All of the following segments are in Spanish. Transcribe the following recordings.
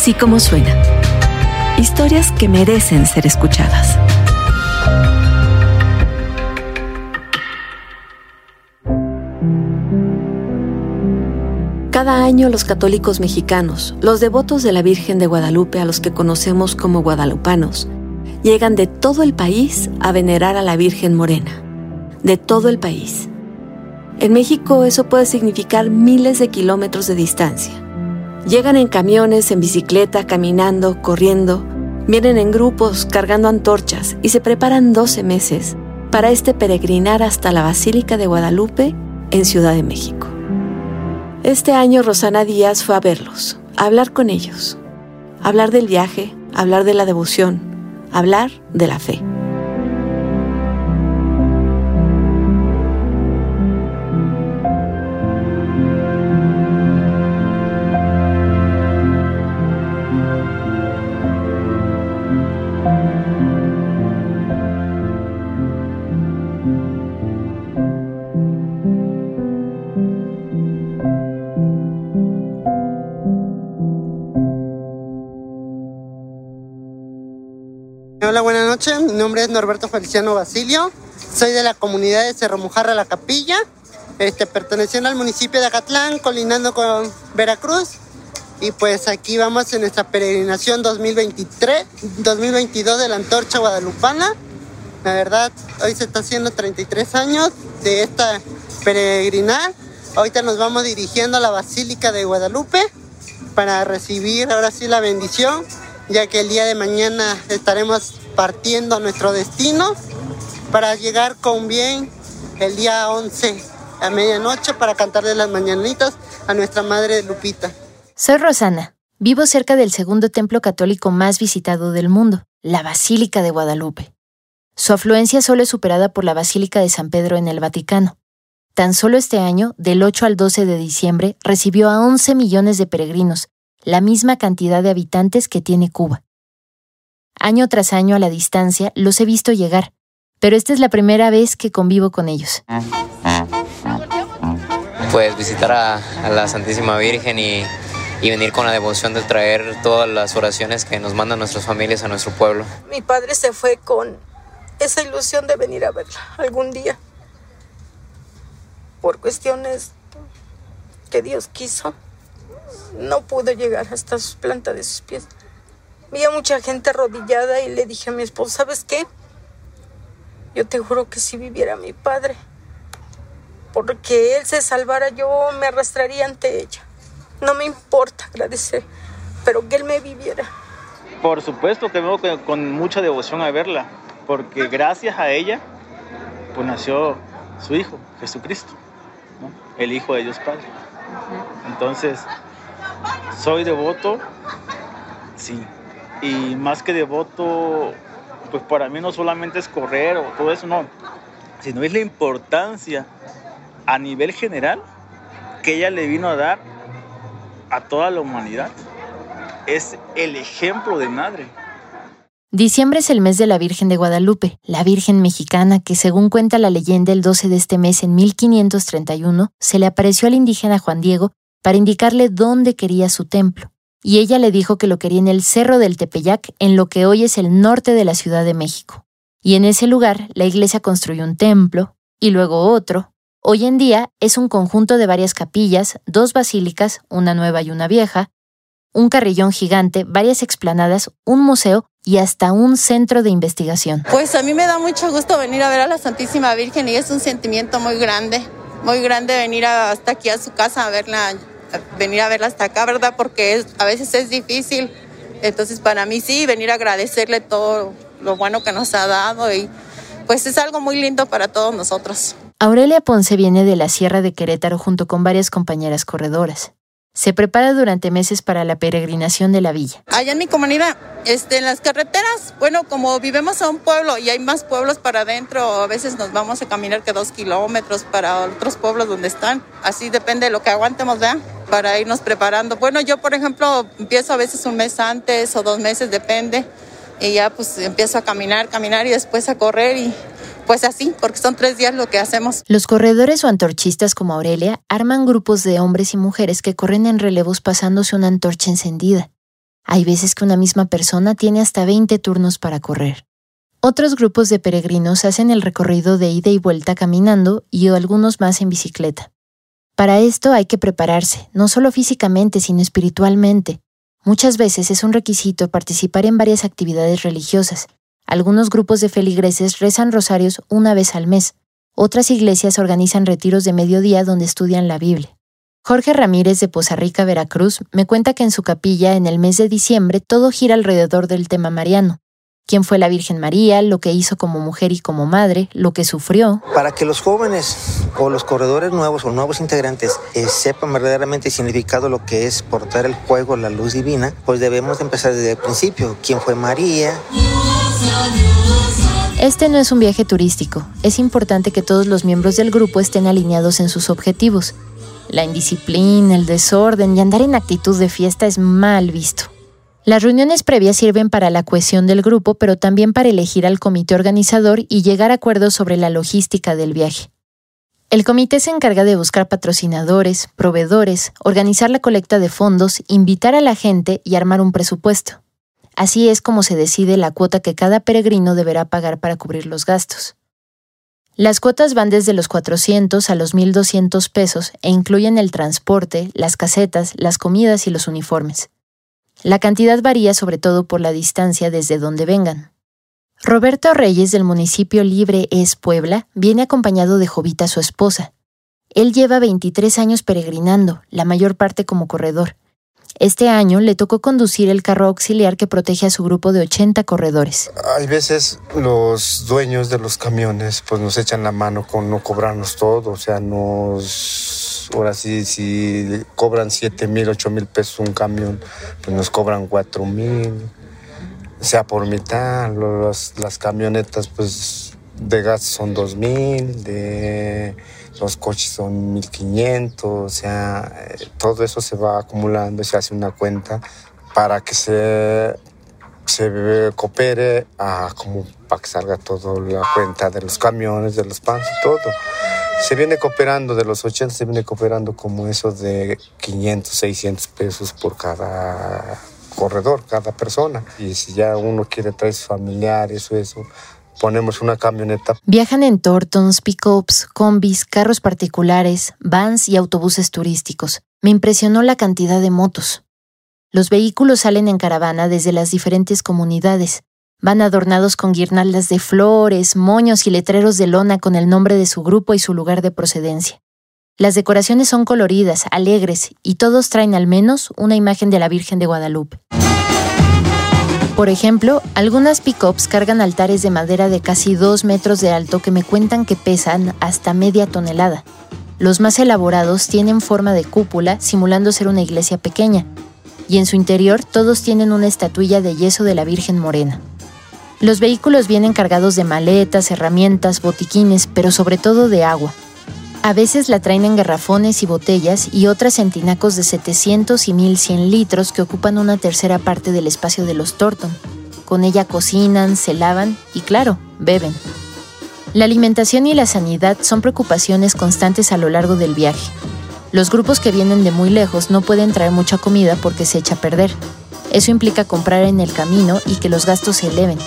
Así como suena. Historias que merecen ser escuchadas. Cada año los católicos mexicanos, los devotos de la Virgen de Guadalupe a los que conocemos como guadalupanos, llegan de todo el país a venerar a la Virgen Morena. De todo el país. En México eso puede significar miles de kilómetros de distancia. Llegan en camiones, en bicicleta, caminando, corriendo, vienen en grupos cargando antorchas y se preparan 12 meses para este peregrinar hasta la Basílica de Guadalupe en Ciudad de México. Este año Rosana Díaz fue a verlos, a hablar con ellos, hablar del viaje, hablar de la devoción, hablar de la fe. Nombre es Norberto Feliciano Basilio. Soy de la comunidad de Cerro Mujarra La Capilla, este, perteneciendo al municipio de Acatlán, colinando con Veracruz. Y pues aquí vamos en nuestra peregrinación 2023, 2022 de la Antorcha Guadalupana. La verdad, hoy se está haciendo 33 años de esta peregrinar. Ahorita nos vamos dirigiendo a la Basílica de Guadalupe para recibir ahora sí la bendición ya que el día de mañana estaremos partiendo a nuestro destino para llegar con bien el día 11 a medianoche para cantarle las mañanitas a nuestra madre Lupita. Soy Rosana. Vivo cerca del segundo templo católico más visitado del mundo, la Basílica de Guadalupe. Su afluencia solo es superada por la Basílica de San Pedro en el Vaticano. Tan solo este año, del 8 al 12 de diciembre, recibió a 11 millones de peregrinos, la misma cantidad de habitantes que tiene Cuba. Año tras año a la distancia los he visto llegar, pero esta es la primera vez que convivo con ellos. Pues visitar a, la Santísima Virgen y, y, venir con la devoción de traer todas las oraciones que nos mandan nuestras familias a nuestro pueblo. Mi padre se fue con esa ilusión de venir a verla algún día, por cuestiones que Dios quiso no pudo llegar hasta sus plantas de sus pies. Vi a mucha gente arrodillada y le dije a mi esposo, ¿sabes qué? Yo te juro que si viviera mi padre, porque él se salvara, yo me arrastraría ante ella. No me importa agradecer, pero que él me viviera. Por supuesto que vengo con, mucha devoción a verla, porque gracias a ella, pues nació su hijo, Jesucristo, el Hijo de Dios Padre. Entonces, soy devoto, sí. Y más que devoto, pues para mí no solamente es correr o todo eso, no. Sino es la importancia a nivel general que ella le vino a dar a toda la humanidad. Es el ejemplo de madre. Diciembre es el mes de la Virgen de Guadalupe, la Virgen mexicana que, según cuenta la leyenda, el 12 de este mes en 1531 se le apareció al indígena Juan Diego para indicarle dónde quería su templo, y ella le dijo que lo quería en el Cerro del Tepeyac, en lo que hoy es el norte de la Ciudad de México. Y en ese lugar la iglesia construyó un templo, y luego otro. Hoy en día es un conjunto de varias capillas, dos basílicas, una nueva y una vieja, un carrillón gigante, varias explanadas, un museo y hasta un centro de investigación. Pues a mí me da mucho gusto venir a ver a la Santísima Virgen y es un sentimiento muy grande muy grande venir hasta aquí a su casa a verla, venir a verla hasta acá, ¿verdad? Porque a veces es difícil. Entonces para mí sí, venir a agradecerle todo lo bueno que nos ha dado y pues es algo muy lindo para todos nosotros. Aurelia Ponce viene de la Sierra de Querétaro junto con varias compañeras corredoras se prepara durante meses para la peregrinación de la villa. Allá en mi comunidad, este, en las carreteras, bueno, como vivimos a un pueblo y hay más pueblos para adentro, a veces nos vamos a caminar que dos kilómetros para otros pueblos donde están. Así depende de lo que aguantemos, ¿verdad? Para irnos preparando. Bueno, yo, por ejemplo, empiezo a veces un mes antes o dos meses, depende. Y ya pues empiezo a caminar, caminar y después a correr y pues así, porque son tres días lo que hacemos. Los corredores o antorchistas como Aurelia arman grupos de hombres y mujeres que corren en relevos pasándose una antorcha encendida. Hay veces que una misma persona tiene hasta 20 turnos para correr. Otros grupos de peregrinos hacen el recorrido de ida y vuelta caminando y algunos más en bicicleta. Para esto hay que prepararse, no solo físicamente, sino espiritualmente. Muchas veces es un requisito participar en varias actividades religiosas. Algunos grupos de feligreses rezan rosarios una vez al mes. Otras iglesias organizan retiros de mediodía donde estudian la Biblia. Jorge Ramírez de Poza Rica, Veracruz, me cuenta que en su capilla en el mes de diciembre todo gira alrededor del tema mariano quién fue la Virgen María, lo que hizo como mujer y como madre, lo que sufrió. Para que los jóvenes o los corredores nuevos o nuevos integrantes eh, sepan verdaderamente el significado lo que es portar el fuego, la luz divina, pues debemos empezar desde el principio. ¿Quién fue María? Este no es un viaje turístico. Es importante que todos los miembros del grupo estén alineados en sus objetivos. La indisciplina, el desorden y andar en actitud de fiesta es mal visto. Las reuniones previas sirven para la cohesión del grupo, pero también para elegir al comité organizador y llegar a acuerdos sobre la logística del viaje. El comité se encarga de buscar patrocinadores, proveedores, organizar la colecta de fondos, invitar a la gente y armar un presupuesto. Así es como se decide la cuota que cada peregrino deberá pagar para cubrir los gastos. Las cuotas van desde los 400 a los 1.200 pesos e incluyen el transporte, las casetas, las comidas y los uniformes. La cantidad varía sobre todo por la distancia desde donde vengan. Roberto Reyes del municipio Libre es Puebla viene acompañado de Jovita, su esposa. Él lleva 23 años peregrinando, la mayor parte como corredor. Este año le tocó conducir el carro auxiliar que protege a su grupo de 80 corredores. Hay veces los dueños de los camiones pues nos echan la mano con no cobrarnos todo, o sea, nos ahora sí, si cobran 7 mil, 8 mil pesos un camión, pues nos cobran 4 mil, sea por mitad, las camionetas pues de gas son 2 mil, de los coches son 1500, o sea, todo eso se va acumulando, se hace una cuenta para que se, se coopere a como para que salga toda la cuenta de los camiones, de los pans y todo se viene cooperando, de los 80 se viene cooperando como eso de 500, 600 pesos por cada corredor, cada persona. Y si ya uno quiere traer sus familiares o eso, ponemos una camioneta. Viajan en Tortons, pickups, combis, carros particulares, vans y autobuses turísticos. Me impresionó la cantidad de motos. Los vehículos salen en caravana desde las diferentes comunidades. Van adornados con guirnaldas de flores, moños y letreros de lona con el nombre de su grupo y su lugar de procedencia. Las decoraciones son coloridas, alegres, y todos traen al menos una imagen de la Virgen de Guadalupe. Por ejemplo, algunas pickups cargan altares de madera de casi dos metros de alto que me cuentan que pesan hasta media tonelada. Los más elaborados tienen forma de cúpula, simulando ser una iglesia pequeña, y en su interior todos tienen una estatuilla de yeso de la Virgen Morena. Los vehículos vienen cargados de maletas, herramientas, botiquines, pero sobre todo de agua. A veces la traen en garrafones y botellas y otras en tinacos de 700 y 1100 litros que ocupan una tercera parte del espacio de los Torton. Con ella cocinan, se lavan y claro, beben. La alimentación y la sanidad son preocupaciones constantes a lo largo del viaje. Los grupos que vienen de muy lejos no pueden traer mucha comida porque se echa a perder. Eso implica comprar en el camino y que los gastos se eleven.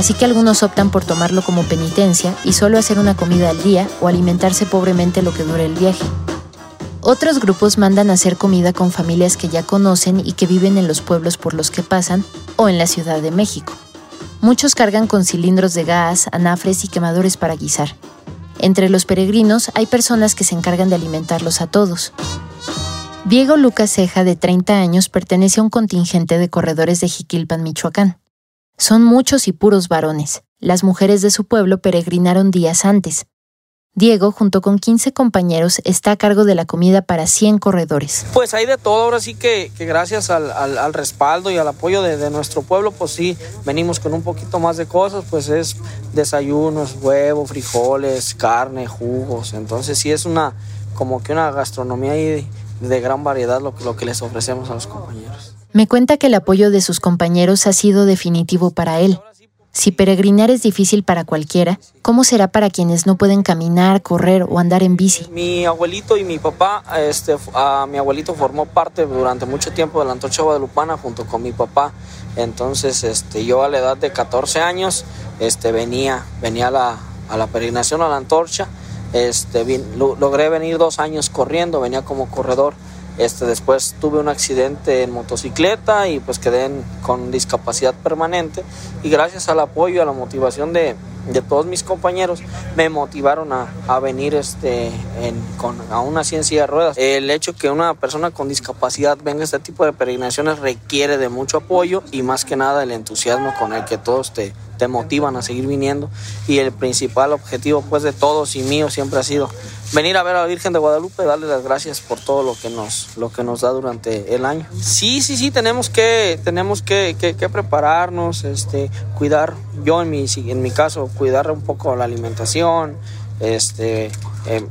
Así que algunos optan por tomarlo como penitencia y solo hacer una comida al día o alimentarse pobremente lo que dure el viaje. Otros grupos mandan hacer comida con familias que ya conocen y que viven en los pueblos por los que pasan o en la Ciudad de México. Muchos cargan con cilindros de gas, anafres y quemadores para guisar. Entre los peregrinos hay personas que se encargan de alimentarlos a todos. Diego Lucas Ceja, de 30 años, pertenece a un contingente de corredores de Jiquilpan, Michoacán. Son muchos y puros varones. Las mujeres de su pueblo peregrinaron días antes. Diego, junto con 15 compañeros, está a cargo de la comida para 100 corredores. Pues hay de todo, ahora sí que, gracias al, respaldo y al apoyo de, nuestro pueblo, pues sí, venimos con un poquito más de cosas, pues es desayunos, huevo, frijoles, carne, jugos, entonces sí es una, como que una gastronomía de, gran variedad lo que les ofrecemos a los compañeros. Me cuenta que el apoyo de sus compañeros ha sido definitivo para él. Si peregrinar es difícil para cualquiera, ¿cómo será para quienes no pueden caminar, correr o andar en bici? Mi abuelito y mi papá, este, a, mi abuelito formó parte durante mucho tiempo de la Antorcha Guadalupana junto con mi papá. Entonces, este, yo a la edad de 14 años, este, venía, venía a la, a la peregrinación a la Antorcha. Este, logré venir dos años corriendo, venía como corredor. Este, después tuve un accidente en motocicleta y pues quedé con discapacidad permanente y gracias al apoyo y a la motivación de, de todos mis compañeros me motivaron a, a venir este, en, con, a una ciencia de ruedas. El hecho que una persona con discapacidad venga a este tipo de peregrinaciones requiere de mucho apoyo y más que nada el entusiasmo con el que todos te, te motivan a seguir viniendo y el principal objetivo pues de todos y mío siempre ha sido venir a ver a la Virgen de Guadalupe, darle las gracias por todo lo que nos, lo que nos da durante el año. Sí, sí, sí, tenemos que, tenemos que, que, prepararnos, este, cuidar, yo en mi, en mi caso, cuidar un poco la alimentación, este, eh,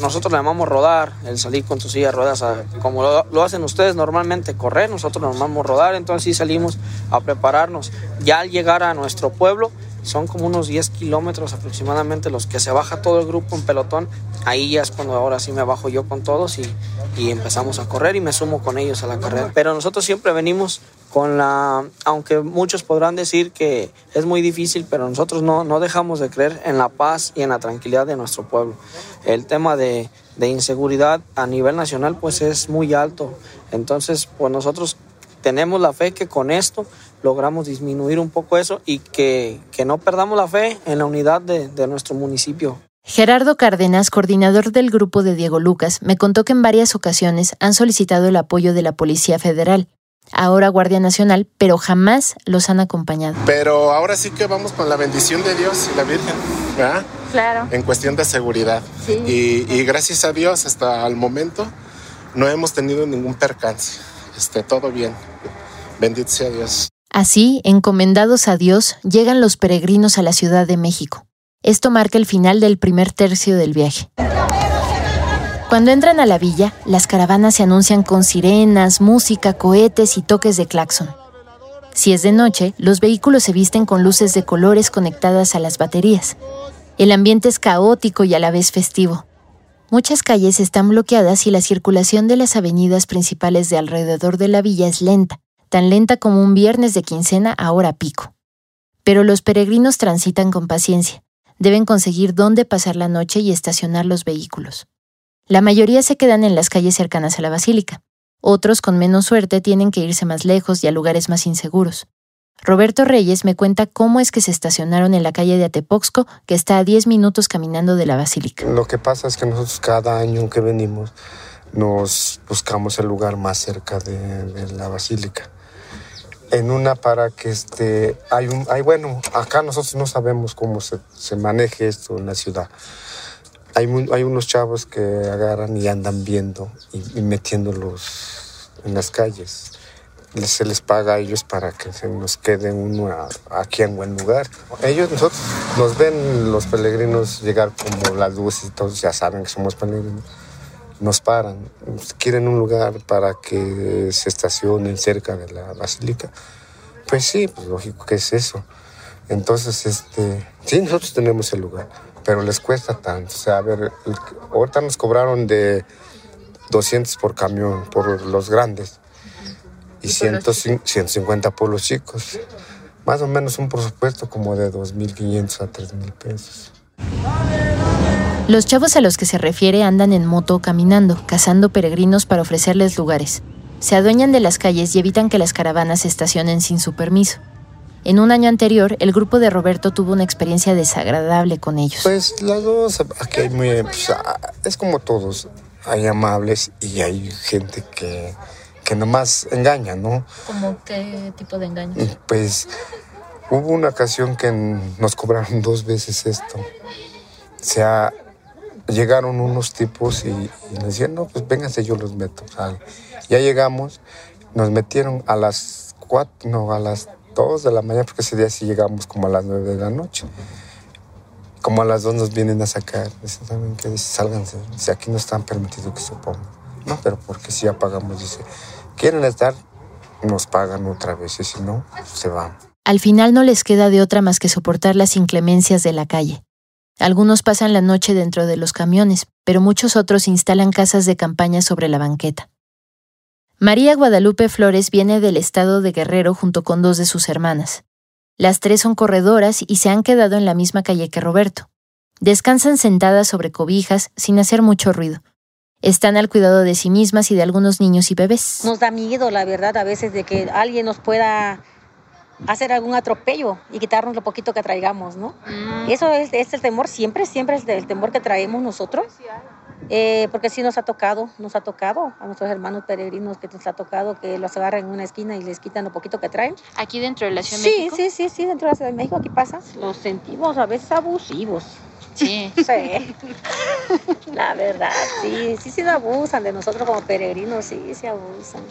nosotros le llamamos rodar, el salir con tu silla de ruedas, como lo, lo, hacen ustedes normalmente, correr, nosotros nos llamamos rodar, entonces sí salimos a prepararnos. Ya al llegar a nuestro pueblo, son como unos 10 kilómetros aproximadamente los que se baja todo el grupo en pelotón. Ahí ya es cuando ahora sí me bajo yo con todos y, y empezamos a correr y me sumo con ellos a la carrera. Pero nosotros siempre venimos con la, aunque muchos podrán decir que es muy difícil, pero nosotros no, no dejamos de creer en la paz y en la tranquilidad de nuestro pueblo. El tema de, de inseguridad a nivel nacional pues es muy alto. Entonces, pues nosotros tenemos la fe que con esto logramos disminuir un poco eso y que, que no perdamos la fe en la unidad de, de nuestro municipio. Gerardo Cárdenas, coordinador del grupo de Diego Lucas, me contó que en varias ocasiones han solicitado el apoyo de la Policía Federal, ahora Guardia Nacional, pero jamás los han acompañado. Pero ahora sí que vamos con la bendición de Dios y la Virgen, ¿verdad? Claro. En cuestión de seguridad. Sí. Y, y gracias a Dios hasta el momento no hemos tenido ningún percance. Este, todo bien. Bendito sea Dios. Así, encomendados a Dios, llegan los peregrinos a la Ciudad de México. Esto marca el final del primer tercio del viaje. Cuando entran a la villa, las caravanas se anuncian con sirenas, música, cohetes y toques de claxon. Si es de noche, los vehículos se visten con luces de colores conectadas a las baterías. El ambiente es caótico y a la vez festivo. Muchas calles están bloqueadas y la circulación de las avenidas principales de alrededor de la villa es lenta, tan lenta como un viernes de quincena a hora pico. Pero los peregrinos transitan con paciencia. Deben conseguir dónde pasar la noche y estacionar los vehículos. La mayoría se quedan en las calles cercanas a la basílica. Otros, con menos suerte, tienen que irse más lejos y a lugares más inseguros. Roberto Reyes me cuenta cómo es que se estacionaron en la calle de Atepoxco, que está a 10 minutos caminando de la basílica. Lo que pasa es que nosotros cada año que venimos nos buscamos el lugar más cerca de, de la basílica. En una para que este, hay un, hay, bueno, acá nosotros no sabemos cómo se, se maneje esto en la ciudad hay, hay, unos chavos que agarran y andan viendo y, y, metiéndolos en las calles. Se les paga a ellos para que se nos quede uno aquí en buen lugar. Ellos, nosotros, nos ven los peregrinos llegar como las y todos ya saben que somos peregrinos. Nos paran, quieren un lugar para que se estacionen cerca de la basílica. Pues sí, pues lógico que es eso. Entonces, este, sí, nosotros tenemos el lugar pero les cuesta tanto. O sea, a ver, el, ahorita nos cobraron de 200 por camión, por los grandes, y 100, 150 por los chicos. Más o menos un presupuesto como de 2.500 a 3.000 pesos. Los chavos a los que se refiere andan en moto o caminando, cazando peregrinos para ofrecerles lugares. Se adueñan de las calles y evitan que las caravanas se estacionen sin su permiso. En un año anterior, el grupo de Roberto tuvo una experiencia desagradable con ellos. Pues las dos, aquí hay muy, pues, es como todos, hay amables y hay gente que, que nomás engaña, ¿no? ¿Cómo qué tipo de engaño? Pues hubo una ocasión que nos cobraron dos veces esto. O sea, llegaron unos tipos y, y nos decían, no, pues vénganse, yo los meto. Ya llegamos, nos metieron a las cuatro, no, a las 2 de la mañana, porque ese día sí llegamos como a las 9 de la noche. Como a las 2 nos vienen a sacar. Dicen, ¿saben qué? Dice, sálganse. Dice, aquí no están permitidos que se pongan. No, pero porque si ya pagamos, dice, quieren estar, nos pagan otra vez. Y si no, se van. Al final no les queda de otra más que soportar las inclemencias de la calle. Algunos pasan la noche dentro de los camiones, pero muchos otros instalan casas de campaña sobre la banqueta. María Guadalupe Flores viene del estado de Guerrero junto con dos de sus hermanas. Las tres son corredoras y se han quedado en la misma calle que Roberto. Descansan sentadas sobre cobijas sin hacer mucho ruido. Están al cuidado de sí mismas y de algunos niños y bebés. Nos da miedo, la verdad, a veces de que alguien nos pueda hacer algún atropello y quitarnos lo poquito que traigamos, ¿no? Mm. Eso es, es, el temor, siempre, siempre es el temor que traemos nosotros, eh, porque sí nos ha tocado, nos ha tocado a nuestros hermanos peregrinos que nos ha tocado que los agarran en una esquina y les quitan lo poquito que traen. ¿Aquí dentro de la Ciudad de México? Sí, sí, sí, dentro de la Ciudad de México, aquí pasa. Los sentimos a veces abusivos. Sí. Sí. La verdad, sí, sí, sí abusan de nosotros como peregrinos, sí, se abusan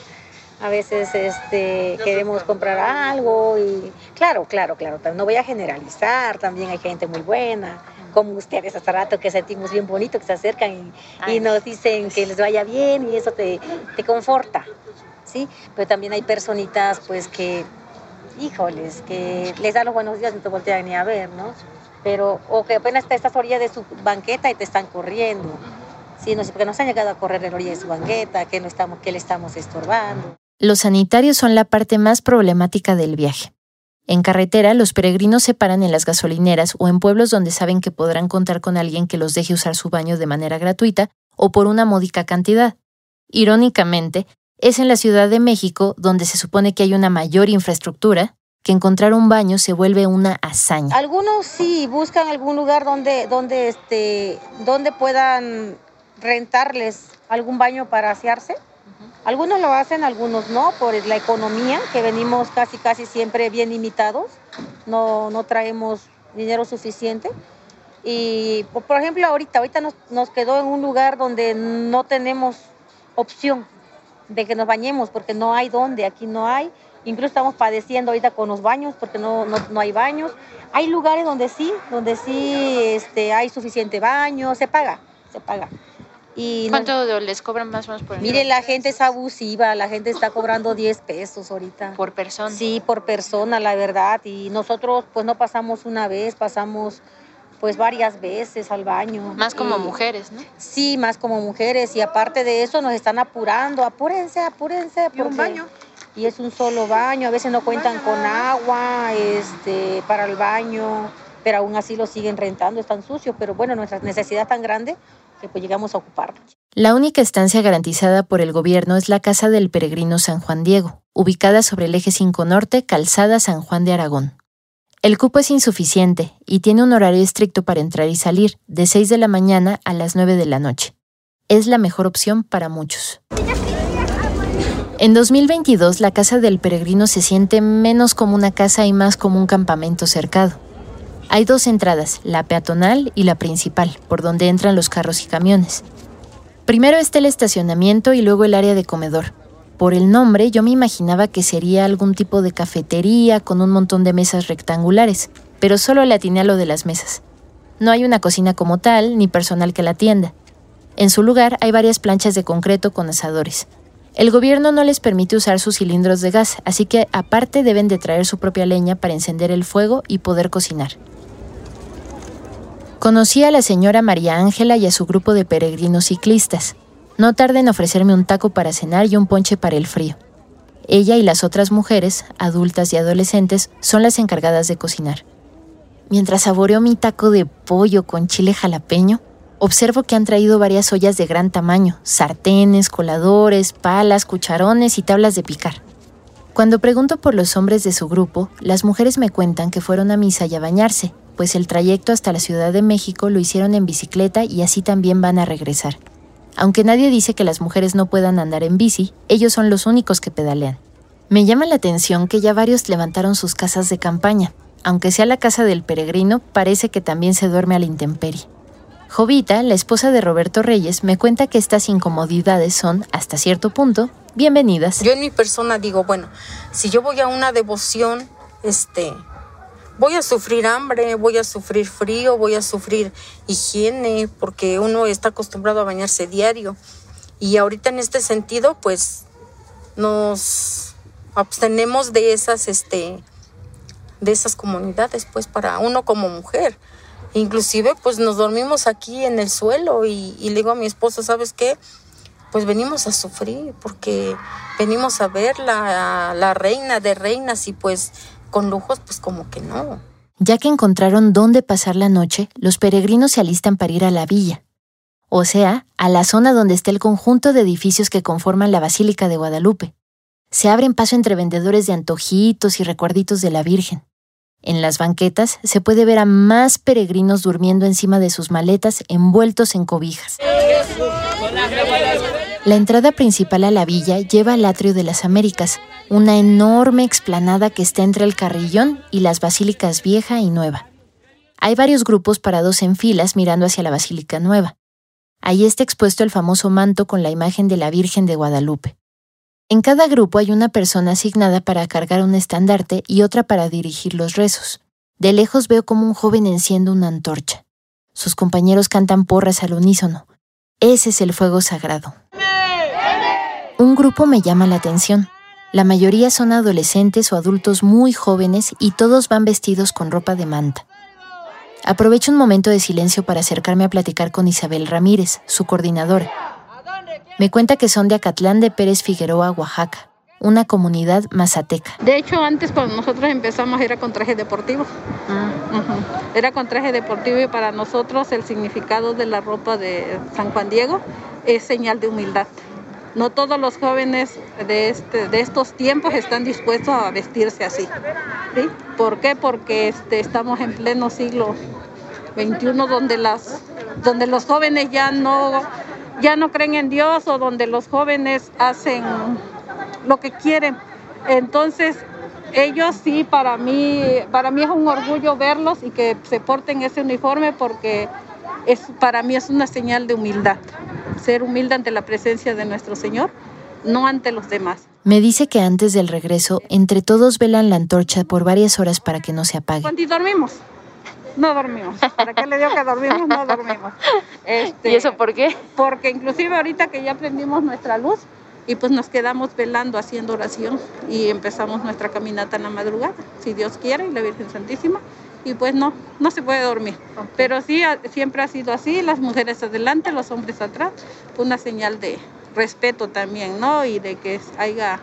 a veces este, queremos comprar algo y claro, claro, claro, no voy a generalizar, también hay gente muy buena, como ustedes hasta rato que sentimos bien bonito, que se acercan y, nos dicen que les vaya bien y eso te, te conforta, ¿sí? Pero también hay personitas pues que, híjoles, que les da los buenos días y no te voltean ni a ver, ¿no? Pero, o que apenas te estás orilla de su banqueta y te están corriendo. Sí, no sé, porque nos han llegado a correr en la orilla de su banqueta, que, no estamos, que le estamos estorbando. Los sanitarios son la parte más problemática del viaje. En carretera, los peregrinos se paran en las gasolineras o en pueblos donde saben que podrán contar con alguien que los deje usar su baño de manera gratuita o por una módica cantidad. Irónicamente, es en la Ciudad de México, donde se supone que hay una mayor infraestructura, que encontrar un baño se vuelve una hazaña. Algunos sí buscan algún lugar donde, donde, este, donde puedan rentarles algún baño para asearse algunos lo hacen, algunos no, por la economía, que venimos casi casi siempre bien limitados, no, no traemos dinero suficiente. Y por ejemplo, ahorita, ahorita nos, nos quedó en un lugar donde no tenemos opción de que nos bañemos, porque no hay donde, aquí no hay. Incluso estamos padeciendo ahorita con los baños, porque no, no, no hay baños. Hay lugares donde sí, donde sí este, hay suficiente baño, se paga, se paga. ¿Cuánto les cobran más o menos por Mire, la gente es abusiva, la gente está cobrando 10 pesos ahorita. ¿Por persona? Sí, por persona, la verdad. Y nosotros pues no pasamos una vez, pasamos pues varias veces al baño. Más como mujeres, ¿no? Sí, más como mujeres. Y aparte de eso nos están apurando, apúrense, apúrense. ¿Y un baño? Y es un solo baño, a veces no cuentan con agua este, para el baño, pero aún así lo siguen rentando, están sucios. Pero bueno, nuestra necesidad es tan grande que pues llegamos a ocupar. La única estancia garantizada por el gobierno es la Casa del Peregrino San Juan Diego, ubicada sobre el eje 5 Norte, Calzada San Juan de Aragón. El cupo es insuficiente y tiene un horario estricto para entrar y salir, de 6 de la mañana a las 9 de la noche. Es la mejor opción para muchos. En 2022, la Casa del Peregrino se siente menos como una casa y más como un campamento cercado. Hay dos entradas, la peatonal y la principal, por donde entran los carros y camiones. Primero está el estacionamiento y luego el área de comedor. Por el nombre yo me imaginaba que sería algún tipo de cafetería con un montón de mesas rectangulares, pero solo le atiné a lo de las mesas. No hay una cocina como tal, ni personal que la atienda. En su lugar hay varias planchas de concreto con asadores. El gobierno no les permite usar sus cilindros de gas, así que aparte deben de traer su propia leña para encender el fuego y poder cocinar. Conocí a la señora María Ángela y a su grupo de peregrinos ciclistas. No tarden en ofrecerme un taco para cenar y un ponche para el frío. Ella y las otras mujeres, adultas y adolescentes, son las encargadas de cocinar. Mientras saboreo mi taco de pollo con chile jalapeño, observo que han traído varias ollas de gran tamaño, sartenes, coladores, palas, cucharones y tablas de picar. Cuando pregunto por los hombres de su grupo, las mujeres me cuentan que fueron a misa y a bañarse, pues el trayecto hasta la Ciudad de México lo hicieron en bicicleta y así también van a regresar. Aunque nadie dice que las mujeres no puedan andar en bici, ellos son los únicos que pedalean. Me llama la atención que ya varios levantaron sus casas de campaña. Aunque sea la casa del peregrino, parece que también se duerme a la intemperie. Jovita, la esposa de Roberto Reyes, me cuenta que estas incomodidades son, hasta cierto punto, bienvenidas. Yo en mi persona digo, bueno, si yo voy a una devoción, este, voy a sufrir hambre, voy a sufrir frío, voy a sufrir higiene, porque uno está acostumbrado a bañarse diario. Y ahorita en este sentido, pues nos abstenemos de esas, este, de esas comunidades, pues para uno como mujer. Inclusive pues nos dormimos aquí en el suelo y, y le digo a mi esposo, ¿sabes qué? Pues venimos a sufrir porque venimos a ver la, la reina de reinas y pues con lujos pues como que no. Ya que encontraron dónde pasar la noche, los peregrinos se alistan para ir a la villa, o sea, a la zona donde está el conjunto de edificios que conforman la Basílica de Guadalupe. Se abren paso entre vendedores de antojitos y recuerditos de la Virgen. En las banquetas se puede ver a más peregrinos durmiendo encima de sus maletas envueltos en cobijas. La entrada principal a la villa lleva al atrio de las Américas, una enorme explanada que está entre el carrillón y las basílicas vieja y nueva. Hay varios grupos parados en filas mirando hacia la Basílica Nueva. Ahí está expuesto el famoso manto con la imagen de la Virgen de Guadalupe. En cada grupo hay una persona asignada para cargar un estandarte y otra para dirigir los rezos. De lejos veo como un joven enciende una antorcha. Sus compañeros cantan porras al unísono. Ese es el fuego sagrado. Un grupo me llama la atención. La mayoría son adolescentes o adultos muy jóvenes y todos van vestidos con ropa de manta. Aprovecho un momento de silencio para acercarme a platicar con Isabel Ramírez, su coordinadora. Me cuenta que son de Acatlán de Pérez Figueroa, Oaxaca, una comunidad mazateca. De hecho, antes cuando nosotros empezamos era con traje deportivo. Era con traje deportivo y para nosotros el significado de la ropa de San Juan Diego es señal de humildad. No todos los jóvenes de, este, de estos tiempos están dispuestos a vestirse así. ¿sí? ¿Por qué? Porque este, estamos en pleno siglo XXI donde, las, donde los jóvenes ya no, ya no creen en Dios o donde los jóvenes hacen lo que quieren. Entonces, ellos sí, para mí, para mí es un orgullo verlos y que se porten ese uniforme porque es, para mí es una señal de humildad ser humilde ante la presencia de nuestro Señor, no ante los demás. Me dice que antes del regreso, entre todos velan la antorcha por varias horas para que no se apague. Cuando dormimos, no dormimos. ¿Para qué le digo que dormimos? No dormimos. Este, ¿Y eso por qué? Porque inclusive ahorita que ya prendimos nuestra luz y pues nos quedamos velando, haciendo oración y empezamos nuestra caminata en la madrugada, si Dios quiere y la Virgen Santísima y pues no, no se puede dormir. Pero sí, siempre ha sido así, las mujeres adelante, los hombres atrás, una señal de respeto también, ¿no? Y de que haya,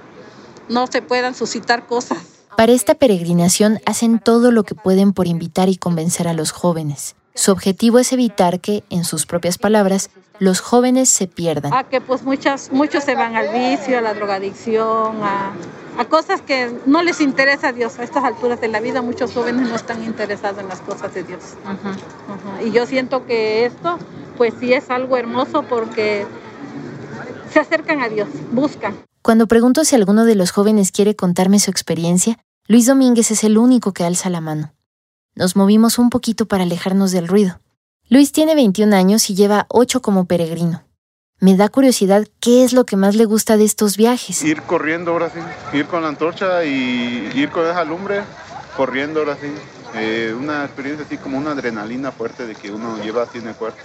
no se puedan suscitar cosas. Para esta peregrinación hacen todo lo que pueden por invitar y convencer a los jóvenes. Su objetivo es evitar que, en sus propias palabras, los jóvenes se pierdan. A que pues muchas, muchos se van al vicio, a la drogadicción, a, a cosas que no les interesa a Dios. A estas alturas de la vida muchos jóvenes no están interesados en las cosas de Dios. Y yo siento que esto pues sí es algo hermoso porque se acercan a Dios, buscan. Cuando pregunto si alguno de los jóvenes quiere contarme su experiencia, Luis Domínguez es el único que alza la mano. Nos movimos un poquito para alejarnos del ruido. Luis tiene 21 años y lleva 8 como peregrino. Me da curiosidad qué es lo que más le gusta de estos viajes. Ir corriendo ahora sí, ir con la antorcha y ir con esa lumbre, corriendo ahora sí. Eh, una experiencia así como una adrenalina fuerte de que uno lleva así en el cuerpo.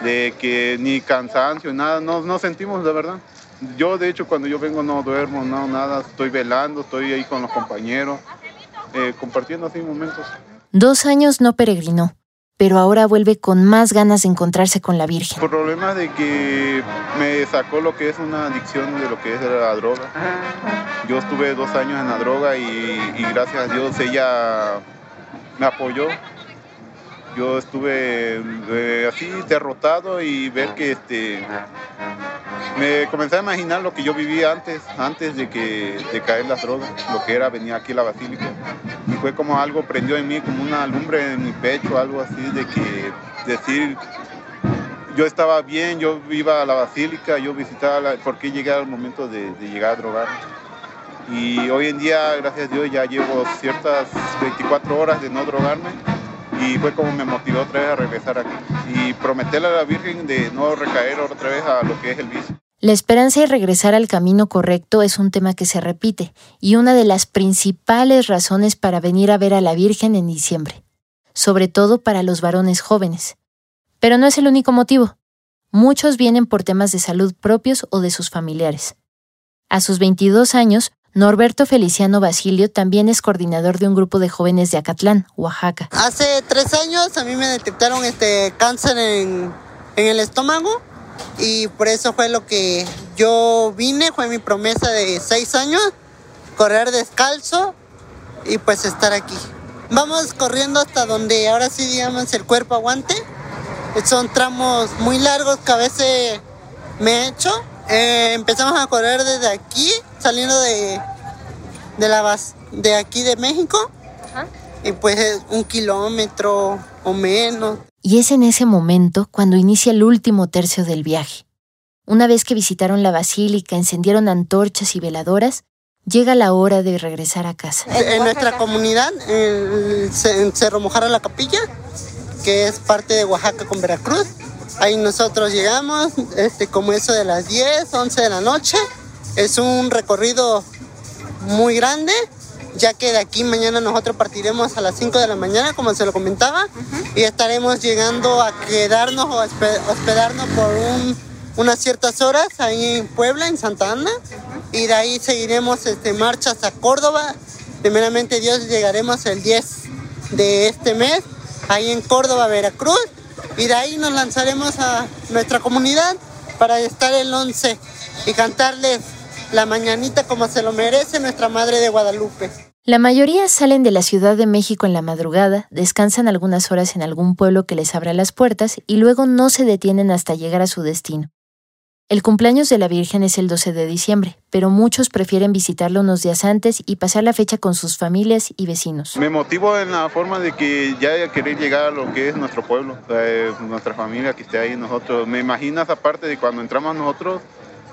De que ni cansancio, nada, no, no sentimos, la verdad. Yo de hecho cuando yo vengo no duermo, no, nada, estoy velando, estoy ahí con los compañeros, eh, compartiendo así momentos. Dos años no peregrinó pero ahora vuelve con más ganas de encontrarse con la Virgen. Por problemas de que me sacó lo que es una adicción de lo que es la droga. Yo estuve dos años en la droga y, gracias a Dios ella me apoyó. Yo estuve eh, así derrotado y ver que este me comencé a imaginar lo que yo vivía antes, antes de que de caer las drogas, lo que era venir aquí a la basílica y fue como algo prendió en mí, como una lumbre en mi pecho, algo así de que decir, yo estaba bien, yo iba a la basílica, yo visitaba, la, porque llegué al momento de, llegar a drogar. Y hoy en día, gracias a Dios, ya llevo ciertas 24 horas de no drogarme y fue como me motivó otra vez a regresar aquí y prometerle a la Virgen de no recaer otra vez a lo que es el vicio. La esperanza y regresar al camino correcto es un tema que se repite y una de las principales razones para venir a ver a la Virgen en diciembre, sobre todo para los varones jóvenes. Pero no es el único motivo. Muchos vienen por temas de salud propios o de sus familiares. A sus 22 años, Norberto Feliciano Basilio también es coordinador de un grupo de jóvenes de Acatlán, Oaxaca. Hace tres años a mí me detectaron este cáncer en, en el estómago y por eso fue lo que yo vine, fue mi promesa de seis años, correr descalzo y pues estar aquí. Vamos corriendo hasta donde ahora sí digamos el cuerpo aguante. Son tramos muy largos que a veces me he hecho. Eh, empezamos a correr desde aquí, saliendo de, de la base, de aquí de México. Y pues un kilómetro o menos. Y es en ese momento cuando inicia el último tercio del viaje. Una vez que visitaron la basílica, encendieron antorchas y veladoras, llega la hora de regresar a casa. En nuestra comunidad, en Cerro Mojarra la Capilla, que es parte de Oaxaca con Veracruz, ahí nosotros llegamos, este, como eso de las 10, 11 de la noche. Es un recorrido muy grande ya que de aquí mañana nosotros partiremos a las 5 de la mañana, como se lo comentaba, y estaremos llegando a quedarnos o hospedarnos por unas ciertas horas ahí en Puebla, en Santa Ana, y de ahí seguiremos este, marchas a Córdoba. Primeramente Dios llegaremos el 10 de este mes, ahí en Córdoba, Veracruz, y de ahí nos lanzaremos a nuestra comunidad para estar el 11 y cantarles la mañanita como se lo merece nuestra Madre de Guadalupe. La mayoría salen de la Ciudad de México en la madrugada, descansan algunas horas en algún pueblo que les abra las puertas y luego no se detienen hasta llegar a su destino. El cumpleaños de la Virgen es el 12 de diciembre, pero muchos prefieren visitarlo unos días antes y pasar la fecha con sus familias y vecinos. Me motivo en la forma de que ya querer llegar a lo que es nuestro pueblo, nuestra familia que esté ahí nosotros. Me imagino esa parte de cuando entramos nosotros,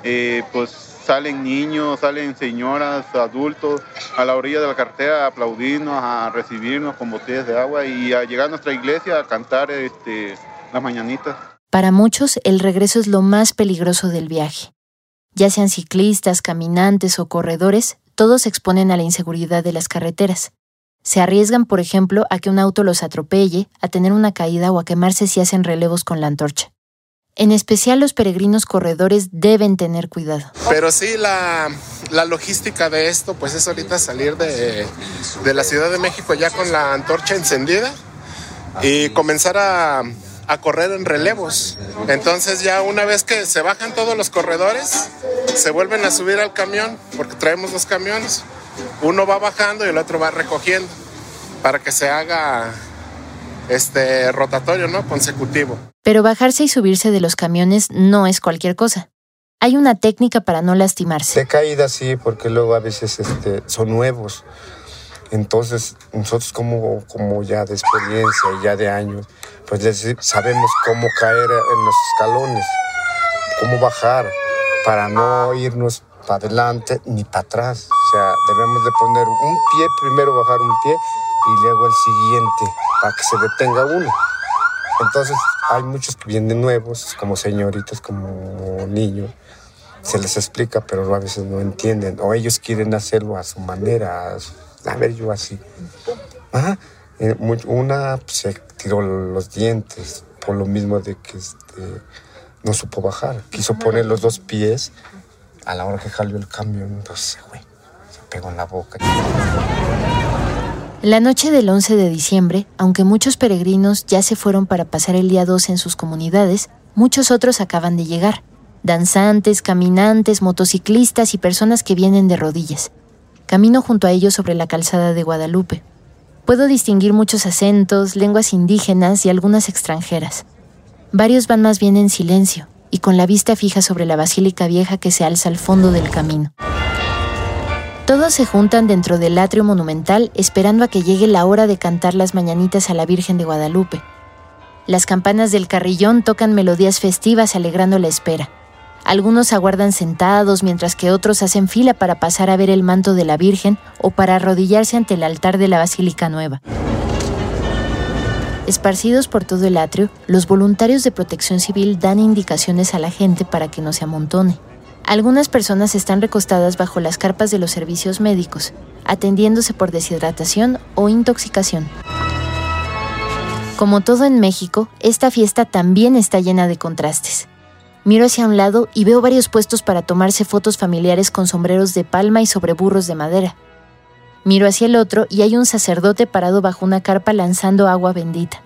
eh, pues salen niños, salen señoras, adultos a la orilla de la carretera a aplaudirnos, a recibirnos con botellas de agua y a llegar a nuestra iglesia a cantar este, las mañanitas. Para muchos, el regreso es lo más peligroso del viaje. Ya sean ciclistas, caminantes o corredores, todos se exponen a la inseguridad de las carreteras. Se arriesgan, por ejemplo, a que un auto los atropelle, a tener una caída o a quemarse si hacen relevos con la antorcha. En especial los peregrinos corredores deben tener cuidado. Pero sí, la, logística de esto, pues es ahorita salir de, la Ciudad de México ya con la antorcha encendida y comenzar a, correr en relevos. Entonces ya una vez que se bajan todos los corredores, se vuelven a subir al camión, porque traemos dos camiones. Uno va bajando y el otro va recogiendo para que se haga este rotatorio, ¿no? Consecutivo. Pero bajarse y subirse de los camiones no es cualquier cosa. Hay una técnica para no lastimarse. De caída sí, porque luego a veces este, son nuevos. Entonces, nosotros como, como ya de experiencia y ya de años, pues sabemos cómo caer en los escalones, cómo bajar para no irnos para adelante ni para atrás. O sea, debemos de poner un pie, primero bajar un pie y luego el siguiente para que se detenga uno. Entonces hay muchos que vienen nuevos, como señoritas, como niños. Se les explica, pero a veces no entienden. O ellos quieren hacerlo a su manera. A, ver, yo así. Eh, una pues, se tiró los dientes por lo mismo de que este, no supo bajar. Quiso poner los dos pies a la hora que jaló el camión. Entonces, güey, se pegó en la boca. La noche del 11 de diciembre, aunque muchos peregrinos ya se fueron para pasar el día 12 en sus comunidades, muchos otros acaban de llegar. Danzantes, caminantes, motociclistas y personas que vienen de rodillas. Camino junto a ellos sobre la calzada de Guadalupe. Puedo distinguir muchos acentos, lenguas indígenas y algunas extranjeras. Varios van más bien en silencio y con la vista fija sobre la basílica vieja que se alza al fondo del camino. Todos se juntan dentro del atrio monumental esperando a que llegue la hora de cantar las mañanitas a la Virgen de Guadalupe. Las campanas del carrillón tocan melodías festivas alegrando la espera. Algunos aguardan sentados mientras que otros hacen fila para pasar a ver el manto de la Virgen o para arrodillarse ante el altar de la Basílica Nueva. Esparcidos por todo el atrio, los voluntarios de protección civil dan indicaciones a la gente para que no se amontone. Algunas personas están recostadas bajo las carpas de los servicios médicos, atendiéndose por deshidratación o intoxicación. Como todo en México, esta fiesta también está llena de contrastes. Miro hacia un lado y veo varios puestos para tomarse fotos familiares con sombreros de palma y sobre burros de madera. Miro hacia el otro y hay un sacerdote parado bajo una carpa lanzando agua bendita.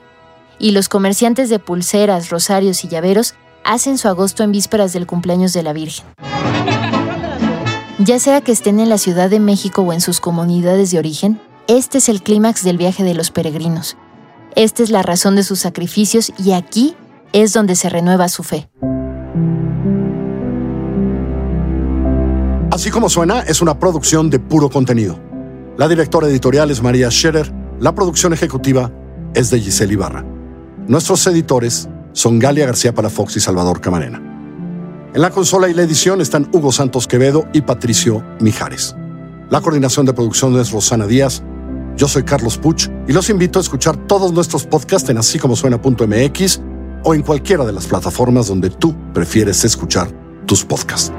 Y los comerciantes de pulseras, rosarios y llaveros hacen su agosto en vísperas del cumpleaños de la Virgen. Ya sea que estén en la Ciudad de México o en sus comunidades de origen, este es el clímax del viaje de los peregrinos. Esta es la razón de sus sacrificios y aquí es donde se renueva su fe. Así como suena, es una producción de puro contenido. La directora editorial es María Scherer, la producción ejecutiva es de Giselle Ibarra. Nuestros editores son Galia García Palafox y Salvador Camarena. En la consola y la edición están Hugo Santos Quevedo y Patricio Mijares. La coordinación de producción es Rosana Díaz. Yo soy Carlos Puch y los invito a escuchar todos nuestros podcasts en así como suena.mx o en cualquiera de las plataformas donde tú prefieres escuchar tus podcasts.